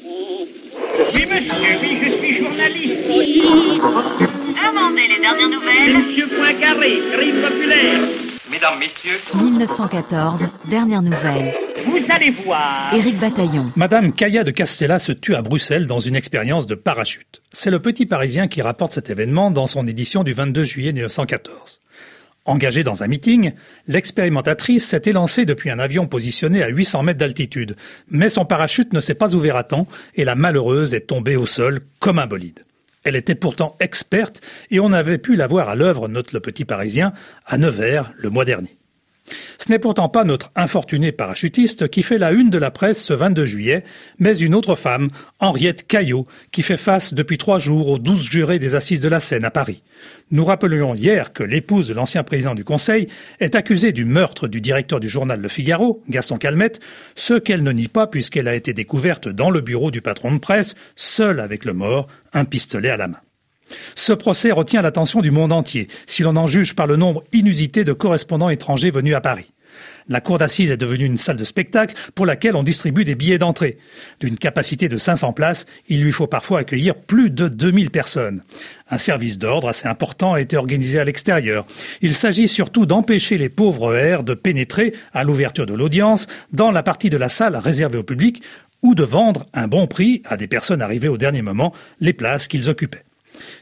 Oui, monsieur, oui, je suis journaliste. Demandez les dernières nouvelles. Monsieur Poincaré, crime populaire. Mesdames, Messieurs, 1914, dernière nouvelle. Vous allez voir. Éric Bataillon. Madame Kaya de Castella se tue à Bruxelles dans une expérience de parachute. C'est le petit Parisien qui rapporte cet événement dans son édition du 22 juillet 1914. Engagée dans un meeting, l'expérimentatrice s'est élancée depuis un avion positionné à 800 mètres d'altitude. Mais son parachute ne s'est pas ouvert à temps et la malheureuse est tombée au sol comme un bolide. Elle était pourtant experte et on avait pu la voir à l'œuvre, note le petit Parisien, à Nevers le mois dernier. Ce n'est pourtant pas notre infortuné parachutiste qui fait la une de la presse ce 22 juillet, mais une autre femme, Henriette Caillot, qui fait face depuis trois jours aux douze jurés des assises de la Seine à Paris. Nous rappelions hier que l'épouse de l'ancien président du Conseil est accusée du meurtre du directeur du journal Le Figaro, Gaston Calmette, ce qu'elle ne nie pas puisqu'elle a été découverte dans le bureau du patron de presse, seule avec le mort, un pistolet à la main. Ce procès retient l'attention du monde entier, si l'on en juge par le nombre inusité de correspondants étrangers venus à Paris. La cour d'assises est devenue une salle de spectacle pour laquelle on distribue des billets d'entrée. D'une capacité de 500 places, il lui faut parfois accueillir plus de 2000 personnes. Un service d'ordre assez important a été organisé à l'extérieur. Il s'agit surtout d'empêcher les pauvres airs de pénétrer à l'ouverture de l'audience dans la partie de la salle réservée au public ou de vendre un bon prix à des personnes arrivées au dernier moment les places qu'ils occupaient.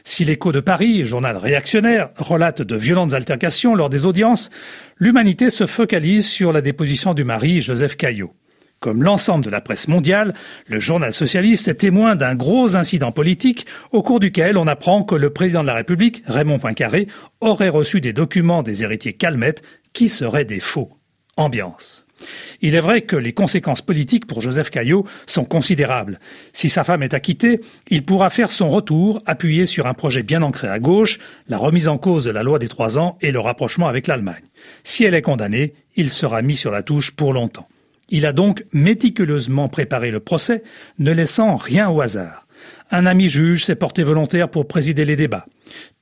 Si l'écho de Paris, journal réactionnaire, relate de violentes altercations lors des audiences, l'humanité se focalise sur la déposition du mari Joseph Caillot. Comme l'ensemble de la presse mondiale, le journal socialiste est témoin d'un gros incident politique au cours duquel on apprend que le président de la République, Raymond Poincaré, aurait reçu des documents des héritiers Calmette qui seraient des faux. Ambiance. Il est vrai que les conséquences politiques pour Joseph Caillot sont considérables. Si sa femme est acquittée, il pourra faire son retour appuyé sur un projet bien ancré à gauche, la remise en cause de la loi des trois ans et le rapprochement avec l'Allemagne. Si elle est condamnée, il sera mis sur la touche pour longtemps. Il a donc méticuleusement préparé le procès, ne laissant rien au hasard. Un ami juge s'est porté volontaire pour présider les débats.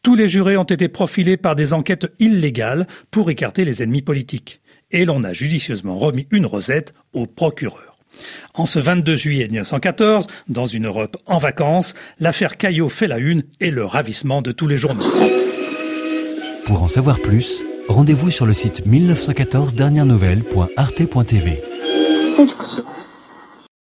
Tous les jurés ont été profilés par des enquêtes illégales pour écarter les ennemis politiques et l'on a judicieusement remis une rosette au procureur. En ce 22 juillet 1914, dans une Europe en vacances, l'affaire Caillot fait la une et le ravissement de tous les journaux. Pour en savoir plus, rendez-vous sur le site 1914 dernières nouvelles.arte.tv.